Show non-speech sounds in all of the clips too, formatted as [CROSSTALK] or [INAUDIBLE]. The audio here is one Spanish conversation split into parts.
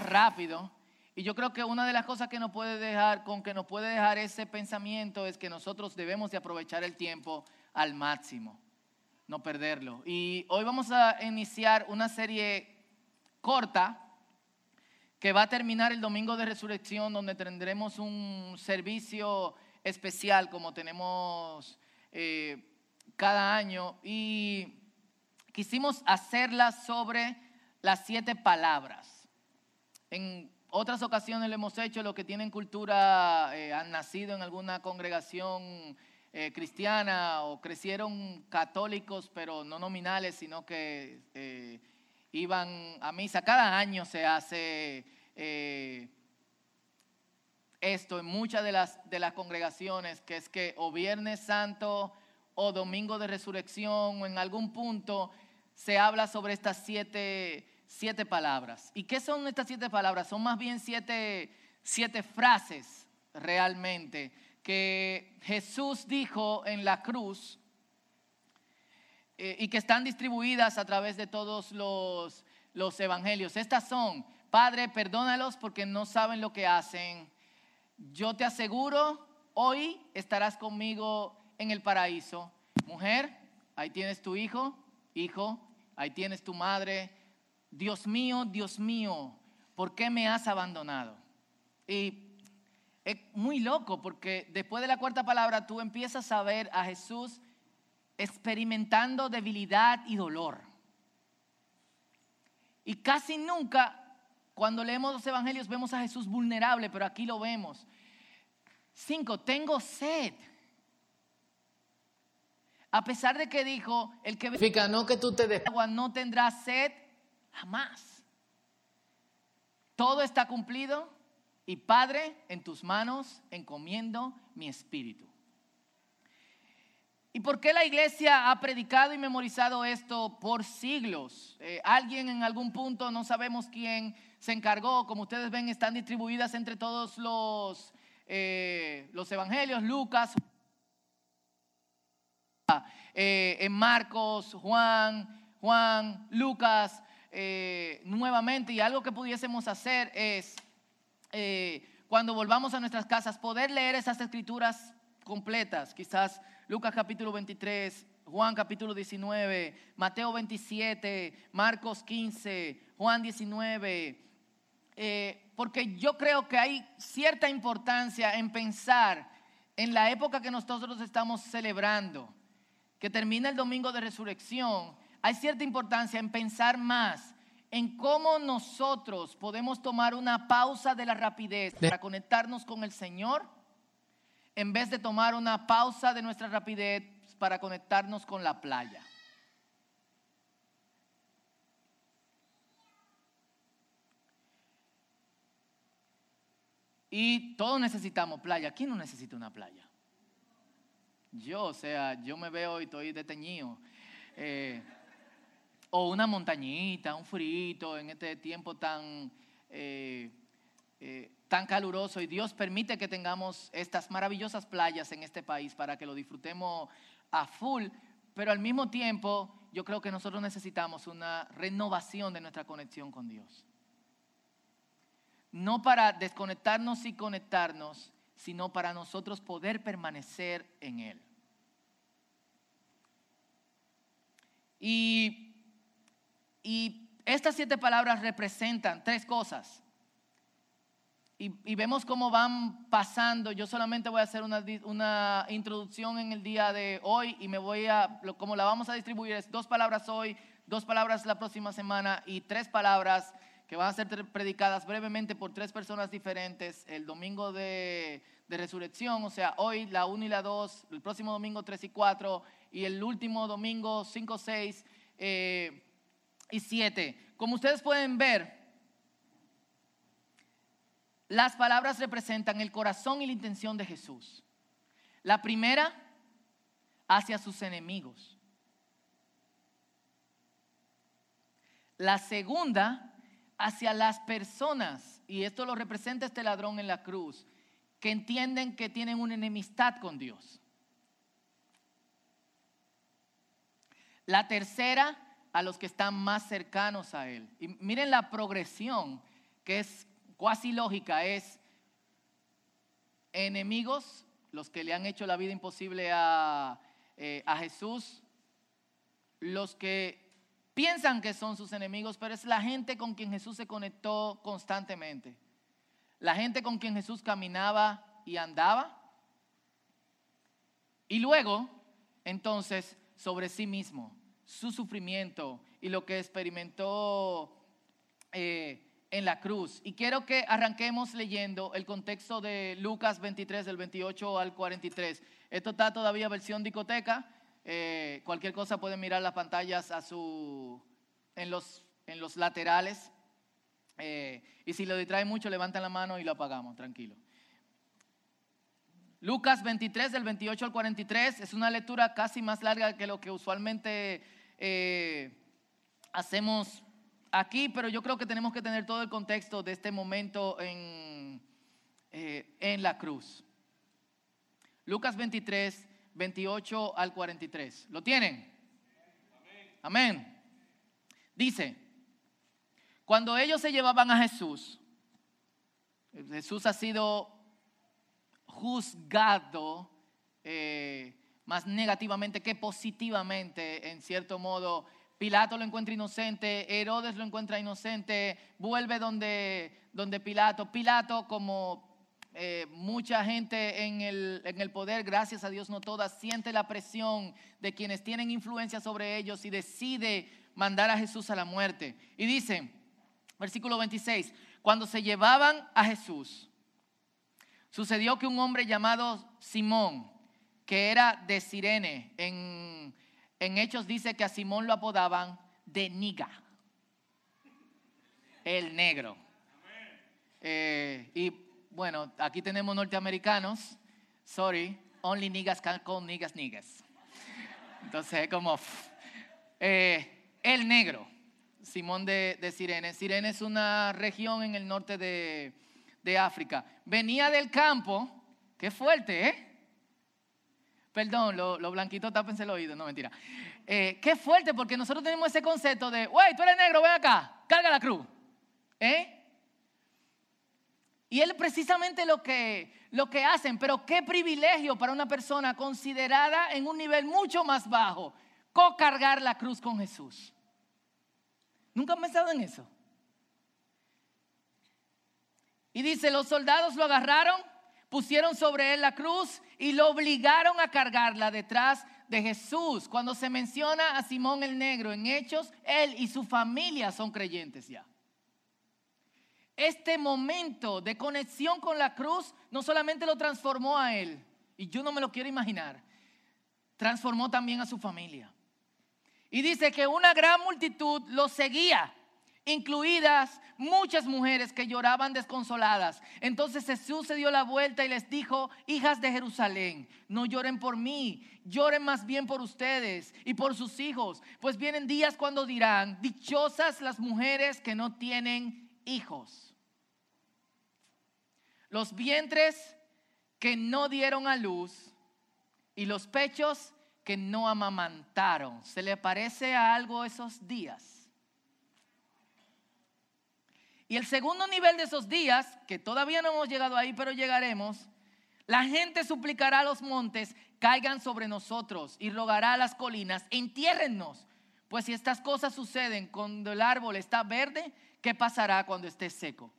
rápido y yo creo que una de las cosas que nos puede dejar, con que nos puede dejar ese pensamiento es que nosotros debemos de aprovechar el tiempo al máximo, no perderlo. Y hoy vamos a iniciar una serie corta que va a terminar el domingo de resurrección donde tendremos un servicio especial como tenemos eh, cada año y quisimos hacerla sobre las siete palabras. En otras ocasiones lo hemos hecho, los que tienen cultura, eh, han nacido en alguna congregación eh, cristiana o crecieron católicos, pero no nominales, sino que eh, iban a misa. Cada año se hace esto en muchas de las, de las congregaciones, que es que o Viernes Santo o Domingo de Resurrección o en algún punto se habla sobre estas siete, siete palabras. ¿Y qué son estas siete palabras? Son más bien siete, siete frases realmente que Jesús dijo en la cruz eh, y que están distribuidas a través de todos los, los evangelios. Estas son, Padre, perdónalos porque no saben lo que hacen. Yo te aseguro, hoy estarás conmigo en el paraíso. Mujer, ahí tienes tu hijo, hijo, ahí tienes tu madre. Dios mío, Dios mío, ¿por qué me has abandonado? Y es muy loco porque después de la cuarta palabra tú empiezas a ver a Jesús experimentando debilidad y dolor. Y casi nunca cuando leemos los evangelios vemos a Jesús vulnerable, pero aquí lo vemos. Cinco, tengo sed. A pesar de que dijo, el que Significa no que tú te des agua no tendrá sed jamás. Todo está cumplido y Padre, en tus manos encomiendo mi espíritu. ¿Y por qué la iglesia ha predicado y memorizado esto por siglos? Eh, alguien en algún punto, no sabemos quién, se encargó, como ustedes ven, están distribuidas entre todos los, eh, los evangelios, Lucas, eh, en Marcos, Juan, Juan, Lucas, eh, nuevamente. Y algo que pudiésemos hacer es, eh, cuando volvamos a nuestras casas, poder leer esas escrituras completas. Quizás Lucas capítulo 23, Juan capítulo 19, Mateo 27, Marcos 15, Juan 19. porque yo creo que hay cierta importancia en pensar en la época que nosotros estamos celebrando que termina el domingo de resurrección, hay cierta importancia en pensar más en cómo nosotros podemos tomar una pausa de la rapidez para conectarnos con el Señor, en vez de tomar una pausa de nuestra rapidez para conectarnos con la playa. Y todos necesitamos playa. ¿Quién no necesita una playa? Yo, o sea, yo me veo y estoy deteñido. Eh, o una montañita, un frito en este tiempo tan, eh, eh, tan caluroso. Y Dios permite que tengamos estas maravillosas playas en este país para que lo disfrutemos a full. Pero al mismo tiempo, yo creo que nosotros necesitamos una renovación de nuestra conexión con Dios. No para desconectarnos y conectarnos, sino para nosotros poder permanecer en Él. Y, estas siete palabras representan tres cosas. Y, vemos cómo van pasando. Yo solamente voy a hacer una, una, introducción en el día de hoy y me voy a, como la vamos a distribuir, es dos palabras hoy, dos palabras la próxima semana y tres palabras que van a ser predicadas brevemente por tres personas diferentes el domingo de, de resurrección, o sea, hoy la 1 y la 2, el próximo domingo 3 y 4 y el último domingo 5, 6 eh, y 7. Como ustedes pueden ver, las palabras representan el corazón y la intención de Jesús. La primera, hacia sus enemigos. La segunda, hacia las personas, y esto lo representa este ladrón en la cruz, que entienden que tienen una enemistad con Dios. La tercera, a los que están más cercanos a Él. Y miren la progresión que es cuasi lógica, es enemigos, los que le han hecho la vida imposible a, eh, a Jesús, los que piensan que son sus enemigos, pero es la gente con quien Jesús se conectó constantemente. La gente con quien Jesús caminaba y andaba. Y luego, entonces, sobre sí mismo, su sufrimiento y lo que experimentó eh, en la cruz. Y quiero que arranquemos leyendo el contexto de Lucas 23, del 28 al 43. Esto está todavía versión discoteca. Eh, cualquier cosa pueden mirar las pantallas a su, en, los, en los laterales. Eh, y si lo distrae mucho, levantan la mano y lo apagamos, tranquilo. Lucas 23, del 28 al 43, es una lectura casi más larga que lo que usualmente eh, hacemos aquí, pero yo creo que tenemos que tener todo el contexto de este momento en, en la cruz. Lucas 23, 28 al 43. ¿Lo tienen? Amén. Dice, cuando ellos se llevaban a Jesús, Jesús ha sido juzgado eh, más negativamente que positivamente, en cierto modo. Pilato lo encuentra inocente, Herodes lo encuentra inocente, vuelve donde, donde Pilato. Pilato como eh, mucha gente en el, en el poder, gracias a Dios no todas, siente la presión de quienes tienen influencia sobre ellos y decide mandar a Jesús a la muerte. Y dice, versículo 26, cuando se llevaban a Jesús, sucedió que un hombre llamado Simón, que era de Sirene, en, en Hechos dice que a Simón lo apodaban de Niga, el negro. Eh, y bueno, aquí tenemos norteamericanos, sorry, only niggas can call niggas niggas. Entonces, como eh, el negro, Simón de, Sirene. Sirene es una región en el norte de, África. Venía del campo, qué fuerte, ¿eh? Perdón, lo, lo blanquito tápense el oído, no mentira. Eh, qué fuerte, porque nosotros tenemos ese concepto de, wey, tú eres negro, ven acá, carga la cruz. ¿Eh? Y él precisamente lo que, lo que hacen, pero qué privilegio para una persona considerada en un nivel mucho más bajo, co-cargar la cruz con Jesús. ¿Nunca han pensado en eso? Y dice, los soldados lo agarraron, pusieron sobre él la cruz y lo obligaron a cargarla detrás de Jesús. Cuando se menciona a Simón el Negro en Hechos, él y su familia son creyentes ya este momento de conexión con la cruz no solamente lo transformó a él, y yo no me lo quiero imaginar, transformó también a su familia. Y dice que una gran multitud lo seguía, incluidas muchas mujeres que lloraban desconsoladas. Entonces Jesús se dio la vuelta y les dijo, hijas de Jerusalén, no lloren por mí, lloren más bien por ustedes y por sus hijos, pues vienen días cuando dirán, dichosas las mujeres que no tienen hijos los vientres que no dieron a luz y los pechos que no amamantaron. ¿Se le parece a algo esos días? Y el segundo nivel de esos días, que todavía no hemos llegado ahí, pero llegaremos, la gente suplicará a los montes, caigan sobre nosotros y rogará a las colinas, entiérrennos. Pues si estas cosas suceden cuando el árbol está verde, ¿qué pasará cuando esté seco?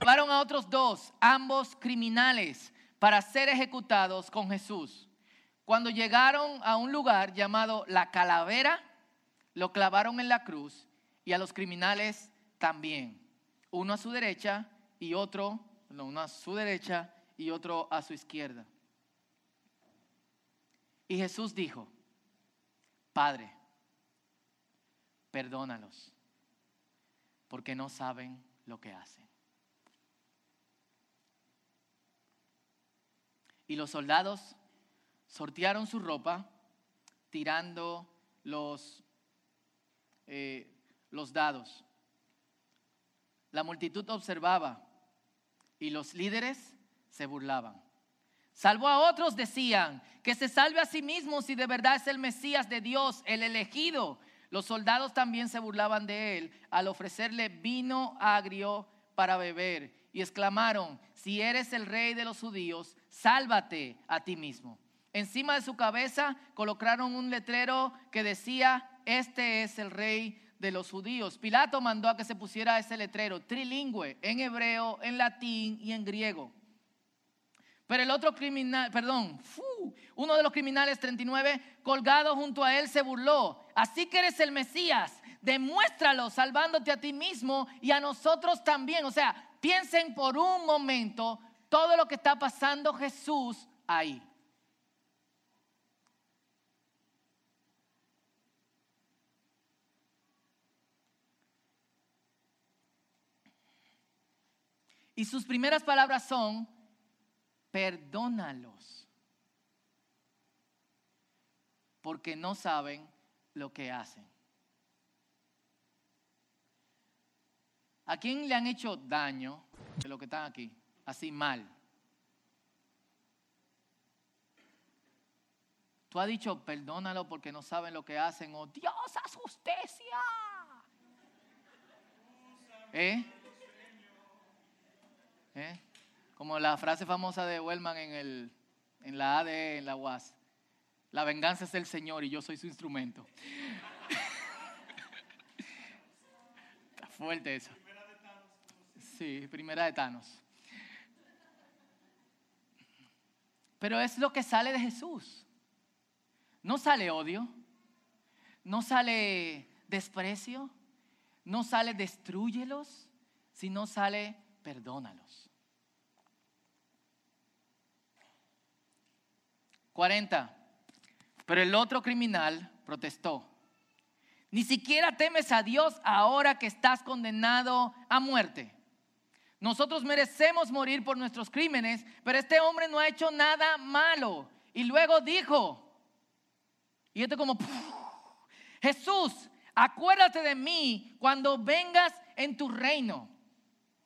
Llevaron a otros dos, ambos criminales, para ser ejecutados con Jesús. Cuando llegaron a un lugar llamado la calavera, lo clavaron en la cruz y a los criminales también. Uno a su derecha y otro, no, uno a su derecha y otro a su izquierda. Y Jesús dijo, Padre, perdónalos, porque no saben lo que hacen. Y los soldados sortearon su ropa tirando los, eh, los dados. La multitud observaba y los líderes se burlaban. Salvo a otros decían que se salve a sí mismo si de verdad es el Mesías de Dios, el elegido. Los soldados también se burlaban de él al ofrecerle vino agrio para beber y exclamaron, si eres el rey de los judíos, sálvate a ti mismo. Encima de su cabeza colocaron un letrero que decía, este es el rey de los judíos. Pilato mandó a que se pusiera ese letrero, trilingüe, en hebreo, en latín y en griego. Pero el otro criminal, perdón, uno de los criminales 39 colgado junto a él se burló. Así que eres el Mesías, demuéstralo salvándote a ti mismo y a nosotros también. O sea, piensen por un momento todo lo que está pasando Jesús ahí. Y sus primeras palabras son, perdónalos, porque no saben lo que hacen. ¿A quién le han hecho daño de lo que están aquí? Así mal. Tú has dicho, perdónalo porque no saben lo que hacen, o Dios, haz justicia. ¿Eh? ¿Eh? Como la frase famosa de Wellman en, el, en la AD, en la UAS. La venganza es del Señor y yo soy su instrumento. [LAUGHS] Está fuerte eso. Sí, primera de Thanos. Pero es lo que sale de Jesús. No sale odio, no sale desprecio, no sale destruyelos, sino sale perdónalos. 40. Pero el otro criminal protestó. Ni siquiera temes a Dios ahora que estás condenado a muerte. Nosotros merecemos morir por nuestros crímenes, pero este hombre no ha hecho nada malo. Y luego dijo, y esto como, Jesús, acuérdate de mí cuando vengas en tu reino.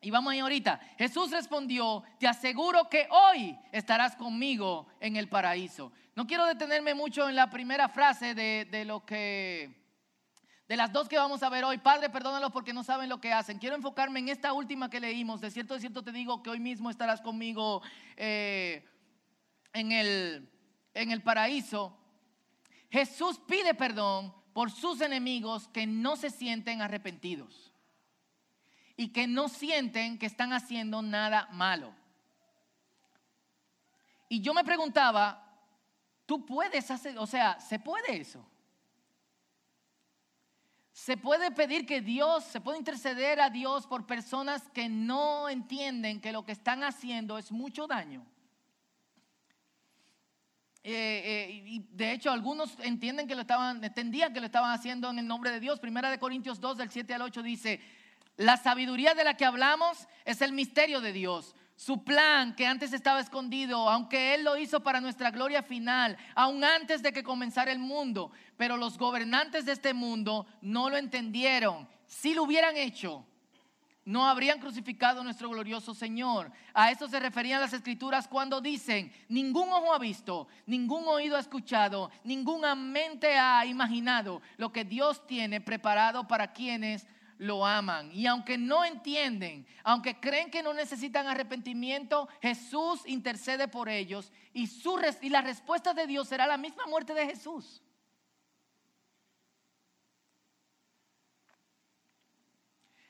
Y vamos ahí ahorita. Jesús respondió, te aseguro que hoy estarás conmigo en el paraíso. No quiero detenerme mucho en la primera frase de, lo que, de las dos que vamos a ver hoy. Padre, perdónalos porque no saben lo que hacen. Quiero enfocarme en esta última que leímos. De cierto, de cierto te digo que hoy mismo estarás conmigo eh, en, el, en el paraíso. Jesús pide perdón por sus enemigos que no se sienten arrepentidos y que no sienten que están haciendo nada malo. Y yo me preguntaba, ¿tú puedes hacer, o sea, ¿se puede eso? Se puede pedir que Dios, se puede interceder a Dios por personas que no entienden que lo que están haciendo es mucho daño. Eh, eh, y de hecho, algunos entienden que lo estaban, entendían que lo estaban haciendo en el nombre de Dios. Primera de Corintios 2, del 7 al 8 dice, la sabiduría de la que hablamos es el misterio de Dios. Su plan que antes estaba escondido, aunque Él lo hizo para nuestra gloria final, aún antes de que comenzara el mundo. Pero los gobernantes de este mundo no lo entendieron. Si lo hubieran hecho, no habrían crucificado a nuestro glorioso Señor. A eso se referían las escrituras cuando dicen, ningún ojo ha visto, ningún oído ha escuchado, ninguna mente ha imaginado lo que Dios tiene preparado para quienes lo aman. Y aunque no entienden, aunque creen que no necesitan arrepentimiento, Jesús intercede por ellos y, su, y la respuesta de Dios será la misma muerte de Jesús.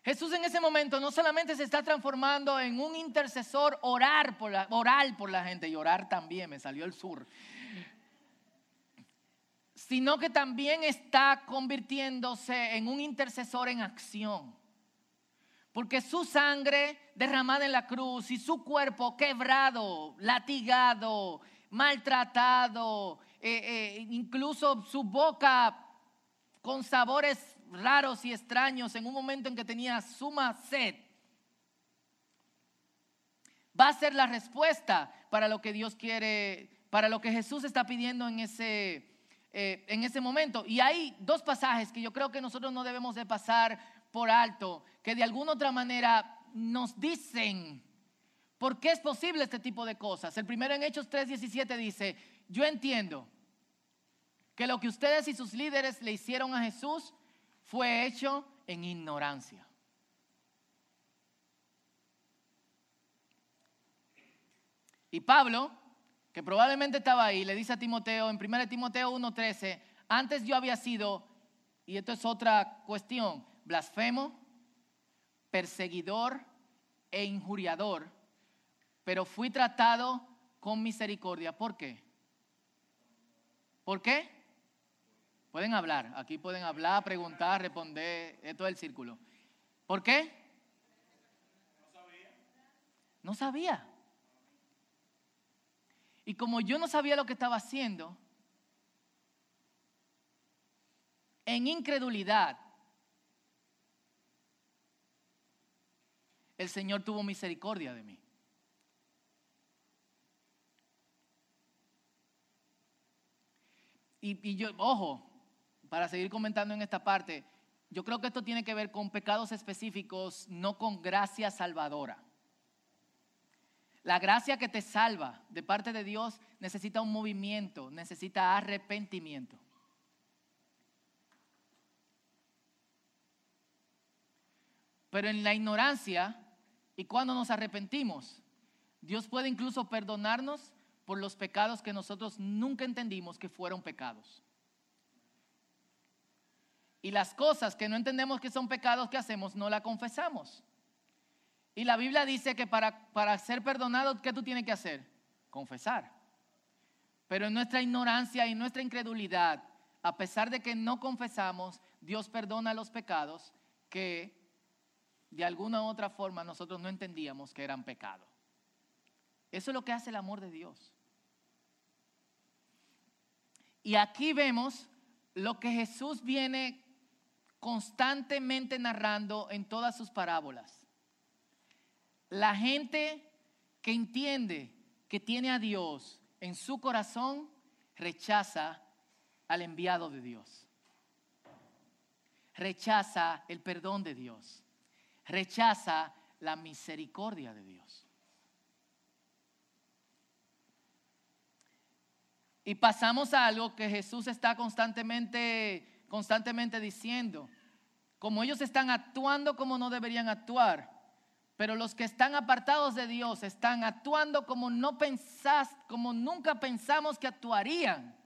Jesús en ese momento no solamente se está transformando en un intercesor orar por la, oral por la gente y orar también, me salió el sur sino que también está convirtiéndose en un intercesor en acción. Porque su sangre derramada en la cruz y su cuerpo quebrado, latigado, maltratado, eh, eh, incluso su boca con sabores raros y extraños en un momento en que tenía suma sed, va a ser la respuesta para lo que Dios quiere, para lo que Jesús está pidiendo en ese eh, en ese momento. Y hay dos pasajes que yo creo que nosotros no debemos de pasar por alto, que de alguna otra manera nos dicen por qué es posible este tipo de cosas. El primero en Hechos 3:17 dice, yo entiendo que lo que ustedes y sus líderes le hicieron a Jesús fue hecho en ignorancia. Y Pablo, probablemente estaba ahí, le dice a Timoteo en 1 Timoteo 1:13, antes yo había sido, y esto es otra cuestión, blasfemo, perseguidor e injuriador, pero fui tratado con misericordia. ¿Por qué? ¿Por qué? Pueden hablar, aquí pueden hablar, preguntar, responder, esto es el círculo. ¿Por qué? No sabía. No sabía. Y como yo no sabía lo que estaba haciendo, en incredulidad, el Señor tuvo misericordia de mí. Y, yo, ojo, para seguir comentando en esta parte, yo creo que esto tiene que ver con pecados específicos, no con gracia salvadora. La gracia que te salva de parte de Dios necesita un movimiento, necesita arrepentimiento. Pero en la ignorancia y cuando nos arrepentimos, Dios puede incluso perdonarnos por los pecados que nosotros nunca entendimos que fueron pecados. Y las cosas que no entendemos que son pecados que hacemos, no la confesamos. Y la Biblia dice que para, para ser perdonado, ¿qué tú tienes que hacer? Confesar. Pero en nuestra ignorancia y nuestra incredulidad, a pesar de que no confesamos, Dios perdona los pecados que de alguna u otra forma nosotros no entendíamos que eran pecados. Eso es lo que hace el amor de Dios. Y aquí vemos lo que Jesús viene constantemente narrando en todas sus parábolas. La gente que entiende que tiene a Dios en su corazón rechaza al enviado de Dios. Rechaza el perdón de Dios. Rechaza la misericordia de Dios. Y pasamos a algo que Jesús está constantemente, constantemente diciendo. Como ellos están actuando como no deberían actuar, pero los que están apartados de Dios están actuando como no pensás, como nunca pensamos que actuarían.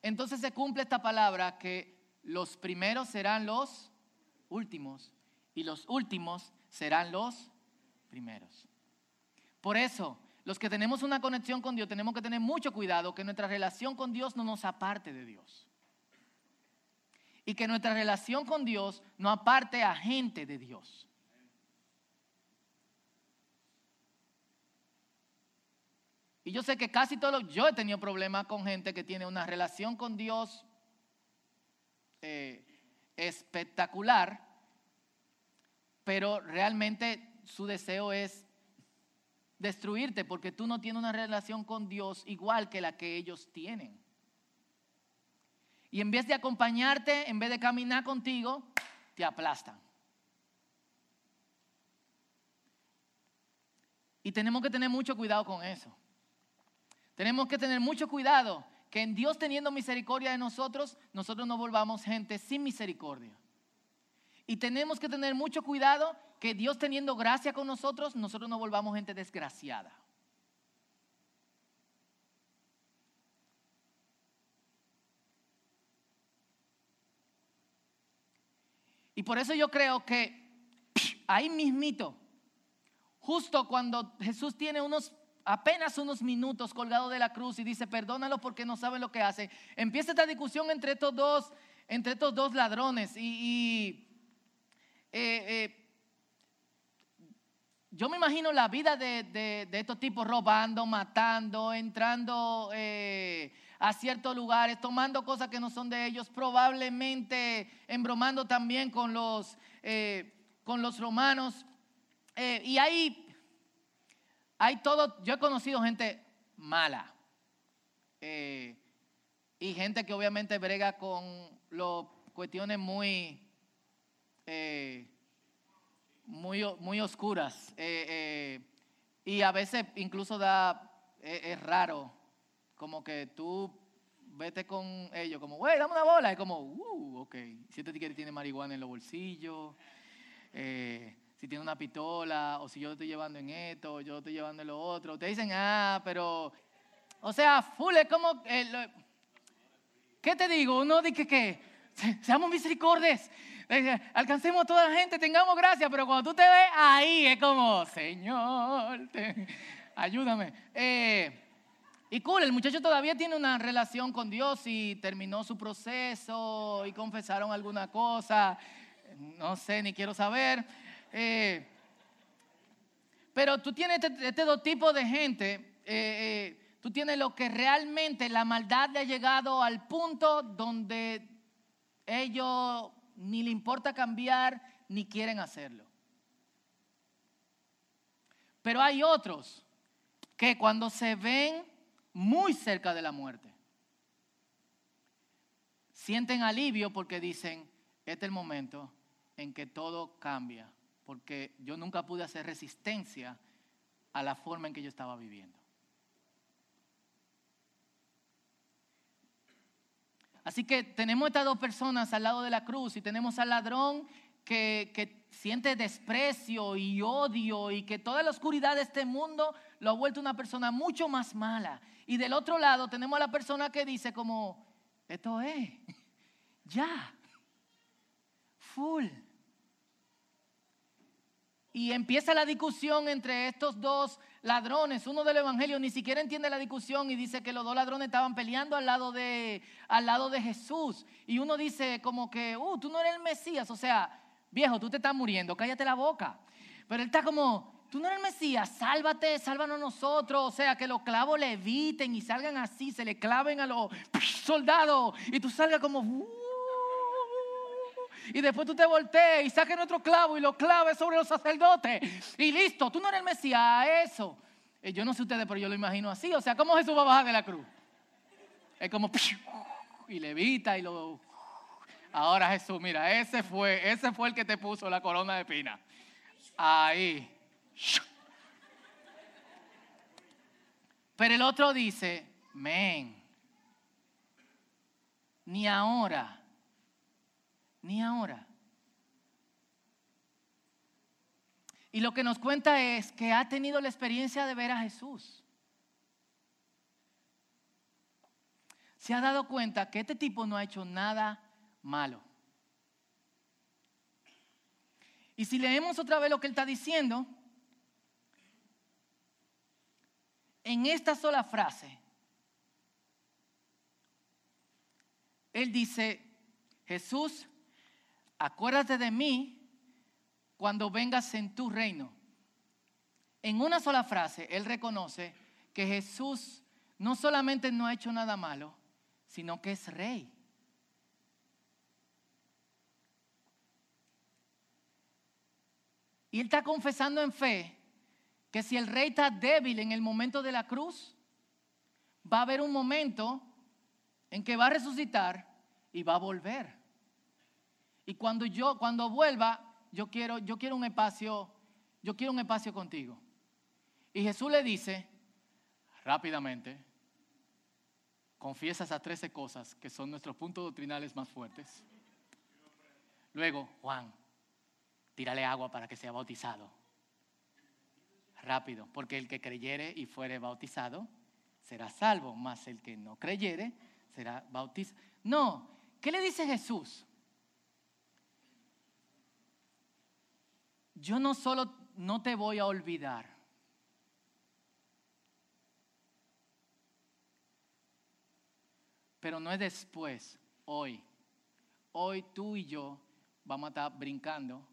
Entonces se cumple esta palabra que los primeros serán los últimos y los últimos serán los primeros. Por eso, los que tenemos una conexión con Dios tenemos que tener mucho cuidado que nuestra relación con Dios no nos aparte de Dios. Y que nuestra relación con Dios no aparte a gente de Dios. Y yo sé que casi todos, yo he tenido problemas con gente que tiene una relación con Dios eh, espectacular, pero realmente su deseo es destruirte porque tú no tienes una relación con Dios igual que la que ellos tienen. Y en vez de acompañarte, en vez de caminar contigo, te aplastan. Y tenemos que tener mucho cuidado con eso. Tenemos que tener mucho cuidado que en Dios teniendo misericordia de nosotros, nosotros no volvamos gente sin misericordia. Y tenemos que tener mucho cuidado que Dios teniendo gracia con nosotros, nosotros no volvamos gente desgraciada. Y por eso yo creo que ahí mismito, justo cuando Jesús tiene unos apenas unos minutos colgado de la cruz y dice, perdónalo porque no saben lo que hace. Empieza esta discusión entre estos dos, entre estos dos ladrones y, eh, eh, yo me imagino la vida de, estos tipos robando, matando, entrando eh, a ciertos lugares, tomando cosas que no son de ellos, probablemente embromando también con los, con los romanos. y ahí hay todo, yo he conocido gente mala eh, y gente que obviamente brega con lo, cuestiones muy, eh, muy, muy oscuras eh, y a veces incluso da, es raro, como que tú vete con ellos, como, güey, dame una bola. Es como, uh, ok. Si este tiene marihuana en los bolsillos, si tiene una pistola, o si yo lo estoy llevando en esto, o yo lo estoy llevando en lo otro. Te dicen, ah, pero, o sea, full es como, eh, ¿qué te digo? Uno dice que, [LAUGHS] seamos misericordes, eh, alcancemos a toda la gente, tengamos gracia, pero cuando tú te ves ahí es como, Señor, ayúdame. Eh, y cool, el muchacho todavía tiene una relación con Dios y terminó su proceso y confesaron alguna cosa. No sé, ni quiero saber. Eh, pero tú tienes este, este dos tipos de gente. Eh, eh, tú tienes lo que realmente la maldad le ha llegado al punto donde ellos ni le importa cambiar ni quieren hacerlo. Pero hay otros que cuando se ven muy cerca de la muerte. Sienten alivio porque dicen, este es el momento en que todo cambia, porque yo nunca pude hacer resistencia a la forma en que yo estaba viviendo. Así que tenemos estas dos personas al lado de la cruz y tenemos al ladrón que, que, siente desprecio y odio y que toda la oscuridad de este mundo lo ha vuelto una persona mucho más mala. Y del otro lado tenemos a la persona que dice como, esto es, [LAUGHS] ya, full. Y empieza la discusión entre estos dos ladrones. Uno del Evangelio ni siquiera entiende la discusión y dice que los dos ladrones estaban peleando al lado de, al lado de Jesús. Y uno dice como que, uh, tú no eres el Mesías. O sea, viejo, tú te estás muriendo, cállate la boca. Pero él está como, tú no eres el Mesías, sálvate, sálvanos nosotros. O sea, que los clavos le eviten y salgan así, se le claven a los soldados y tú salgas como... Uh, y después tú te voltees y saques nuestro clavo y lo claves sobre los sacerdotes. Y listo, tú no eres el Mesías, eso. Eh, yo no sé ustedes, pero yo lo imagino así. O sea, ¿cómo Jesús va a bajar de la cruz? Es como... Y levita y lo... Ahora Jesús, mira, ese fue, ese fue el que te puso la corona de pina. Ahí. Pero el otro dice, men, ni ahora, ni ahora. Y lo que nos cuenta es que ha tenido la experiencia de ver a Jesús. Se ha dado cuenta que este tipo no ha hecho nada malo. Y si leemos otra vez lo que él está diciendo, en esta sola frase, él dice, Jesús, acuérdate de mí cuando vengas en tu reino. En una sola frase, él reconoce que Jesús no solamente no ha hecho nada malo, sino que es rey. Y él está confesando en fe que si el rey está débil en el momento de la cruz, va a haber un momento en que va a resucitar y va a volver. Y cuando yo, cuando vuelva, yo quiero, yo quiero un espacio, yo quiero un espacio contigo. Y Jesús le dice, rápidamente, confiesa esas 13 cosas que son nuestros puntos doctrinales más fuertes. Luego, Juan, tírale agua para que sea bautizado. Rápido, porque el que creyere y fuere bautizado será salvo, más el que no creyere será bautizado. No, ¿qué le dice Jesús? Yo no solo no te voy a olvidar, pero no es después, hoy. Hoy tú y yo vamos a estar brincando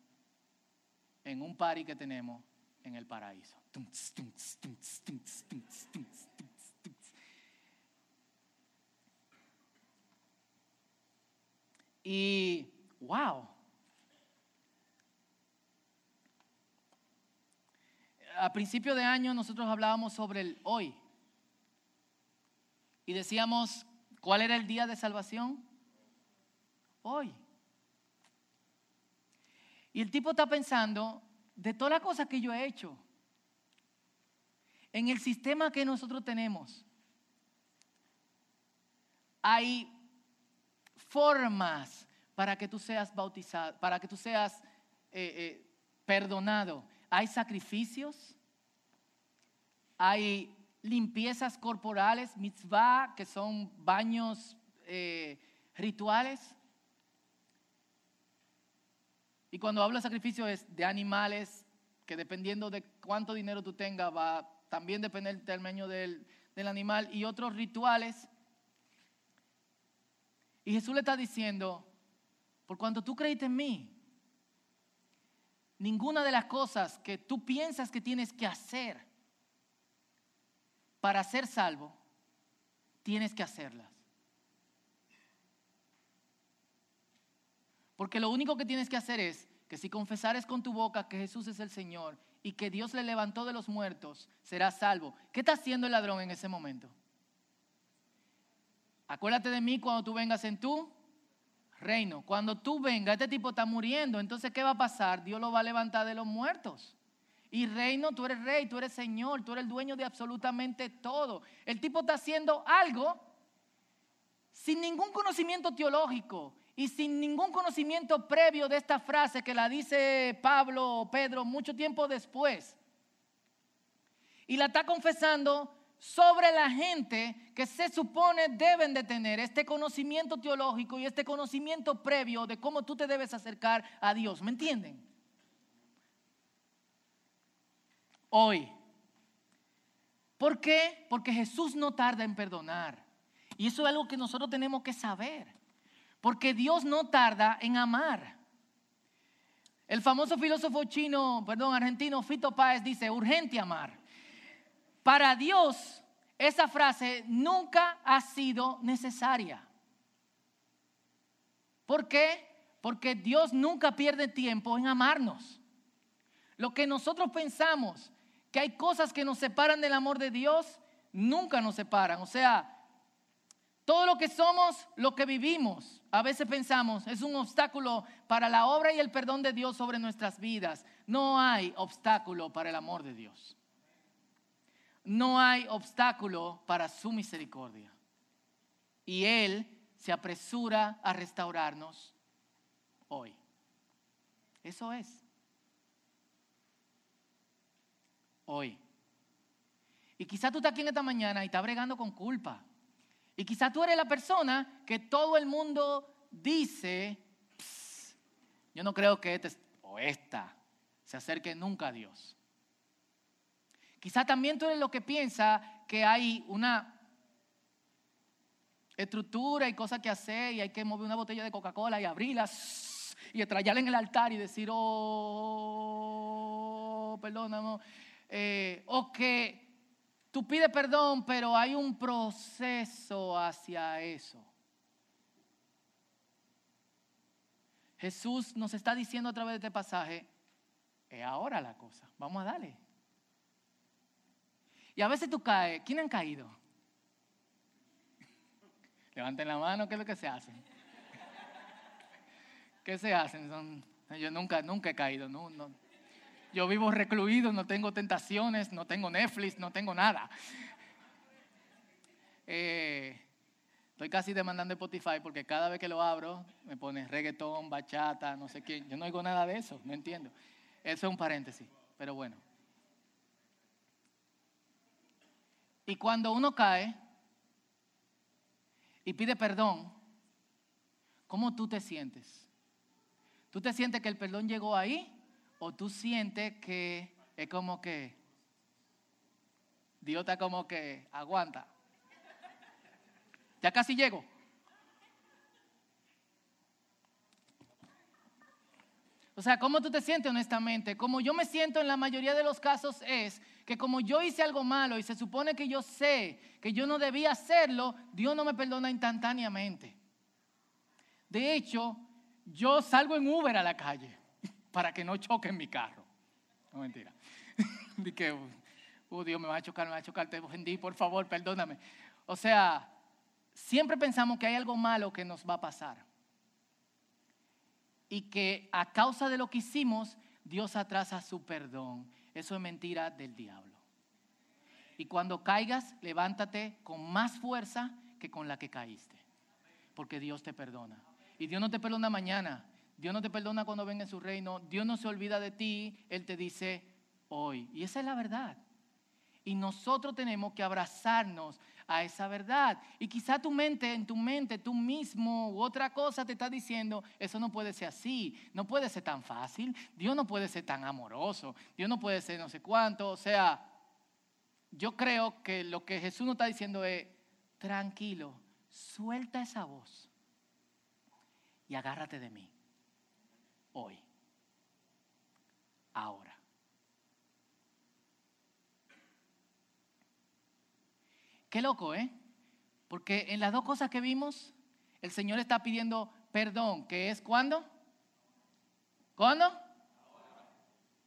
en un party que tenemos en el paraíso. Y, wow. A principio de año nosotros hablábamos sobre el hoy. Y decíamos, ¿cuál era el día de salvación? Hoy. Y el tipo está pensando de todas las cosas que yo he hecho, en el sistema que nosotros tenemos. hay formas para que tú seas bautizado, para que tú seas eh, eh, perdonado. Hay sacrificios, hay limpiezas corporales, mitzvah, que son baños eh, rituales. Y cuando hablo de sacrificio es de animales, que dependiendo de cuánto dinero tú tengas, va también depender del tamaño del, del animal, y otros rituales. Y Jesús le está diciendo, por cuanto tú creíste en mí, ninguna de las cosas que tú piensas que tienes que hacer para ser salvo, tienes que hacerlas. Porque lo único que tienes que hacer es que si confesares con tu boca que Jesús es el Señor y que Dios le levantó de los muertos, serás salvo. ¿Qué está haciendo el ladrón en ese momento? Acuérdate de mí cuando tú vengas en tu reino. Cuando tú vengas, este tipo está muriendo, entonces ¿qué va a pasar? Dios lo va a levantar de los muertos. Y reino, tú eres rey, tú eres señor, tú eres el dueño de absolutamente todo. El tipo está haciendo algo sin ningún conocimiento teológico y sin ningún conocimiento previo de esta frase que la dice Pablo o Pedro mucho tiempo después. Y la está confesando sobre la gente que se supone deben de tener este conocimiento teológico y este conocimiento previo de cómo tú te debes acercar a Dios. ¿Me entienden? Hoy. ¿Por qué? Porque Jesús no tarda en perdonar. Y eso es algo que nosotros tenemos que saber. Porque Dios no tarda en amar. El famoso filósofo chino, perdón, argentino, Fito Páez dice, urgente amar. Para Dios, esa frase nunca ha sido necesaria. ¿Por qué? Porque Dios nunca pierde tiempo en amarnos. Lo que nosotros pensamos que hay cosas que nos separan del amor de Dios, nunca nos separan. O sea, todo lo que somos, lo que vivimos, a veces pensamos, es un obstáculo para la obra y el perdón de Dios sobre nuestras vidas. No hay obstáculo para el amor de Dios no hay obstáculo para su misericordia. Y Él se apresura a restaurarnos hoy. Eso es. Hoy. Y quizá tú estás aquí en esta mañana y estás bregando con culpa. Y quizá tú eres la persona que todo el mundo dice, yo no creo que este o esta se acerque nunca a Dios. Quizá también tú eres lo que piensa que hay una estructura y cosas que hacer y hay que mover una botella de Coca-Cola y abrirla y estrellarla en el altar y decir, oh, perdóname. Eh, o que tú pides perdón, pero hay un proceso hacia eso. Jesús nos está diciendo a través de este pasaje, es ahora la cosa, vamos a darle. Y a veces tú caes. ¿Quién han caído? Levanten la mano, ¿qué es lo que se hace? ¿Qué se hacen? yo nunca, nunca he caído. Yo vivo recluido, no tengo tentaciones, no tengo Netflix, no tengo nada. Eh, estoy casi demandando Spotify porque cada vez que lo abro me pone reggaetón, bachata, no sé qué. Yo no oigo nada de eso, no entiendo. Eso es un paréntesis, pero bueno. Y cuando uno cae y pide perdón, ¿cómo tú te sientes? ¿Tú te sientes que el perdón llegó ahí? ¿O tú sientes que es como que Dios está como que aguanta? Ya casi llego. O sea, ¿cómo tú te sientes honestamente? Como yo me siento en la mayoría de los casos es que como yo hice algo malo y se supone que yo sé que yo no debía hacerlo, Dios no me perdona instantáneamente. De hecho, yo salgo en Uber a la calle [LAUGHS] para que no choque en mi carro. No mentira. [LAUGHS] Dije, que, oh Dios, me va a chocar, me va a chocar, te ofendí, por favor, perdóname. O sea, siempre pensamos que hay algo malo que nos va a pasar. Y que a causa de lo que hicimos, Dios atrasa su perdón. Eso es mentira del diablo. Y cuando caigas, levántate con más fuerza que con la que caíste. porque Dios te perdona. Y Dios no te perdona mañana, Dios no te perdona cuando venga en su reino, Dios no se olvida de ti, Él te dice hoy. Y esa es la verdad. Y nosotros tenemos que abrazarnos a esa verdad. Y quizá tu mente, en tu mente, tú mismo u otra cosa te está diciendo, eso no puede ser así, no puede ser tan fácil, Dios no puede ser tan amoroso, Dios no puede ser no sé cuánto. O sea, yo creo que lo que Jesús nos está diciendo es, tranquilo, suelta esa voz y agárrate de mí hoy, ahora. Qué loco, ¿eh? Porque en las dos cosas que vimos, el Señor está pidiendo perdón, que es cuándo? ¿Cuándo?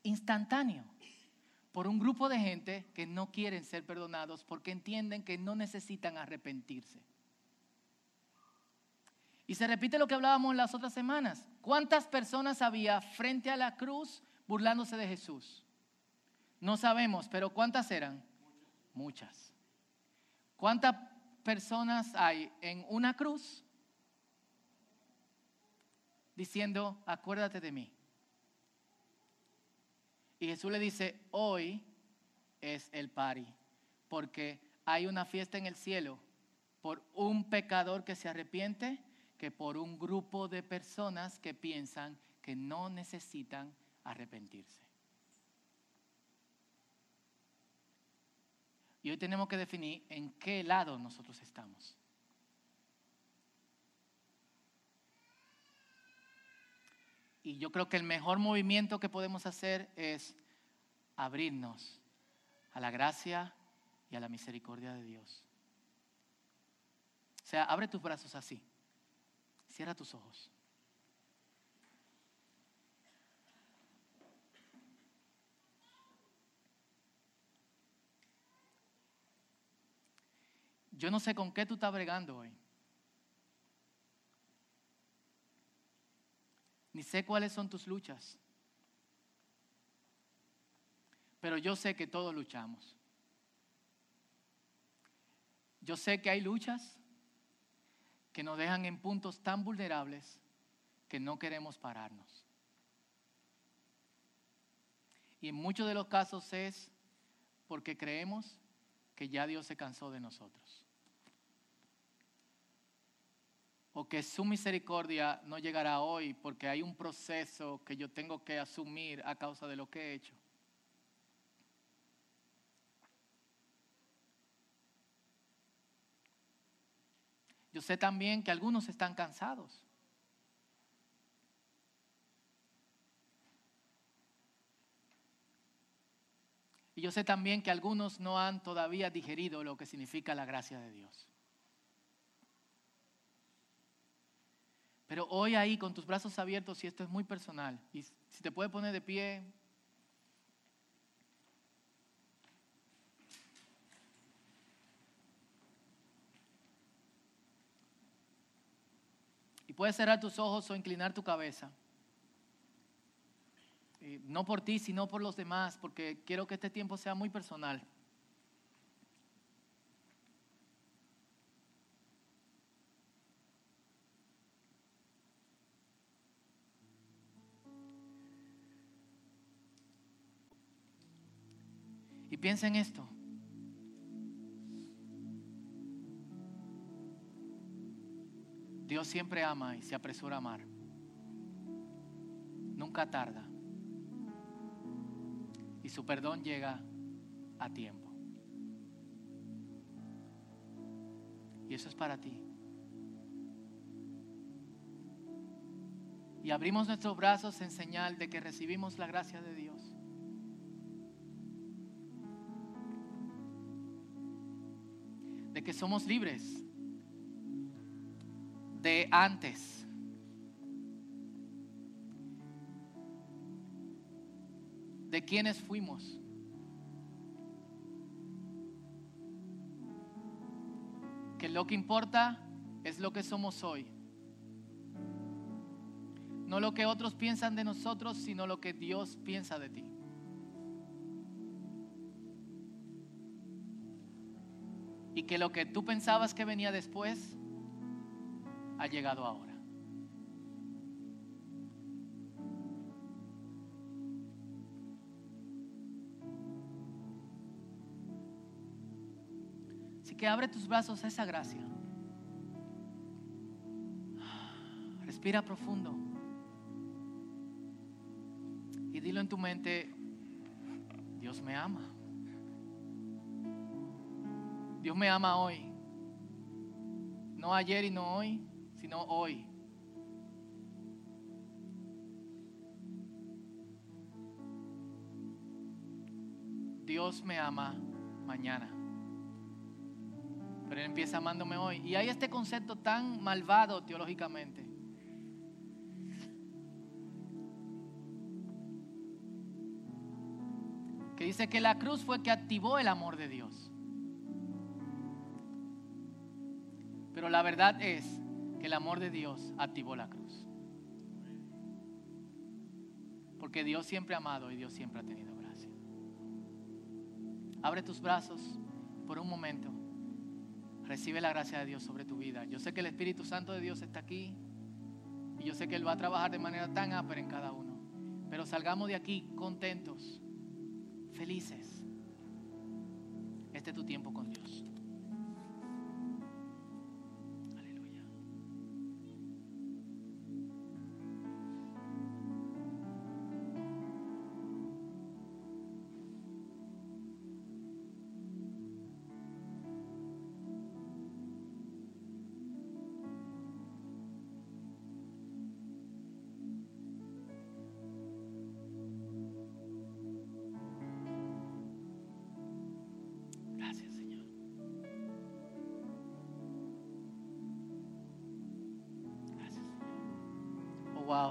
Instantáneo. Por un grupo de gente que no quieren ser perdonados porque entienden que no necesitan arrepentirse. Y se repite lo que hablábamos las otras semanas. ¿Cuántas personas había frente a la cruz burlándose de Jesús? No sabemos, pero ¿cuántas eran? Muchas. ¿Cuántas personas hay en una cruz diciendo, acuérdate de mí? Y Jesús le dice, hoy es el pari, porque hay una fiesta en el cielo por un pecador que se arrepiente que por un grupo de personas que piensan que no necesitan arrepentirse. Y hoy tenemos que definir en qué lado nosotros estamos. Y yo creo que el mejor movimiento que podemos hacer es abrirnos a la gracia y a la misericordia de Dios. O sea, abre tus brazos así. Cierra tus ojos. Yo no sé con qué tú estás bregando hoy. Ni sé cuáles son tus luchas. Pero yo sé que todos luchamos. Yo sé que hay luchas que nos dejan en puntos tan vulnerables que no queremos pararnos. Y en muchos de los casos es porque creemos que ya Dios se cansó de nosotros. O que su misericordia no llegará hoy porque hay un proceso que yo tengo que asumir a causa de lo que he hecho. Yo sé también que algunos están cansados. Y yo sé también que algunos no han todavía digerido lo que significa la gracia de Dios. Pero hoy ahí con tus brazos abiertos, y esto es muy personal, y si te puedes poner de pie, Y puedes cerrar tus ojos o inclinar tu cabeza. no por ti, sino por los demás, porque quiero que este tiempo sea muy personal. Piensa en esto. Dios siempre ama y se apresura a amar. Nunca tarda. Y su perdón llega a tiempo. Y eso es para ti. Y abrimos nuestros brazos en señal de que recibimos la gracia de Dios. Que somos libres de antes. De quienes fuimos. Que lo que importa es lo que somos hoy. No lo que otros piensan de nosotros, sino lo que Dios piensa de ti. Y que lo que tú pensabas que venía después ha llegado ahora. Así que abre tus brazos a esa gracia. Respira profundo. Y dilo en tu mente, Dios me ama. Dios me ama hoy. No ayer y no hoy, sino hoy. Dios me ama mañana. Pero Él empieza amándome hoy. Y hay este concepto tan malvado teológicamente. Que dice que la cruz fue que activó el amor de Dios. Pero la verdad es que el amor de Dios activó la cruz. Porque Dios siempre ha amado y Dios siempre ha tenido gracia. Abre tus brazos por un momento. Recibe la gracia de Dios sobre tu vida. Yo sé que el Espíritu Santo de Dios está aquí. Y yo sé que Él va a trabajar de manera tan ápera en cada uno. Pero salgamos de aquí contentos, felices. Este es tu tiempo con Dios.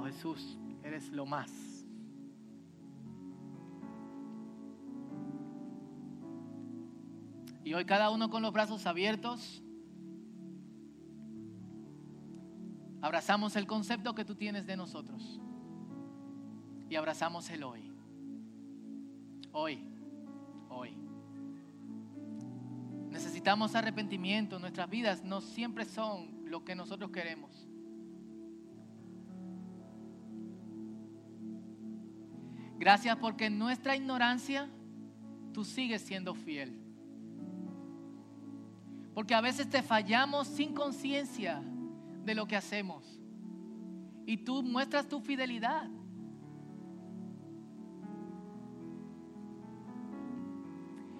Jesús, eres lo más. Y hoy cada uno con los brazos abiertos, abrazamos el concepto que tú tienes de nosotros. Y abrazamos el hoy. Hoy, hoy. Necesitamos arrepentimiento. Nuestras vidas no siempre son lo que nosotros queremos. Gracias porque en nuestra ignorancia tú sigues siendo fiel. Porque a veces te fallamos sin conciencia de lo que hacemos. Y tú muestras tu fidelidad.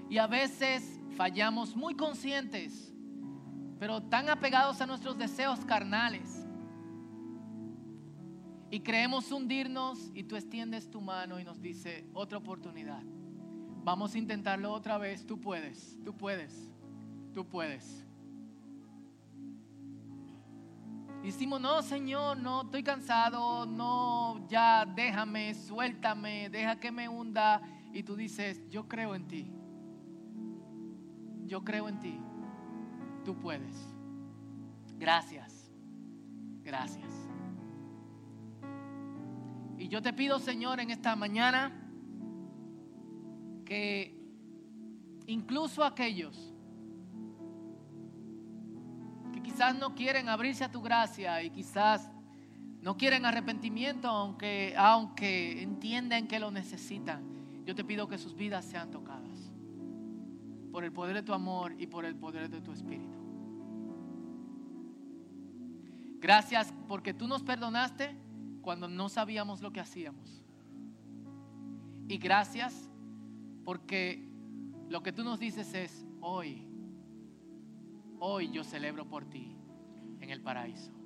Y a veces fallamos muy conscientes, pero tan apegados a nuestros deseos carnales. Y creemos hundirnos y tú extiendes tu mano y nos dice, otra oportunidad. Vamos a intentarlo otra vez. Tú puedes, tú puedes, tú puedes. Y decimos, no, Señor, no, estoy cansado, no, ya déjame, suéltame, deja que me hunda. Y tú dices, yo creo en ti yo creo en ti. Tú puedes. Gracias. Gracias. Y yo te pido, Señor, en esta mañana que incluso aquellos que quizás no quieren abrirse a tu gracia y quizás no quieren arrepentimiento, aunque, aunque entienden que lo necesitan, yo te pido que sus vidas sean tocadas por el poder de tu amor y por el poder de tu espíritu. Gracias porque tú nos perdonaste cuando no sabíamos lo que hacíamos. Y gracias porque lo que tú nos dices es, hoy, hoy yo celebro por ti en el paraíso.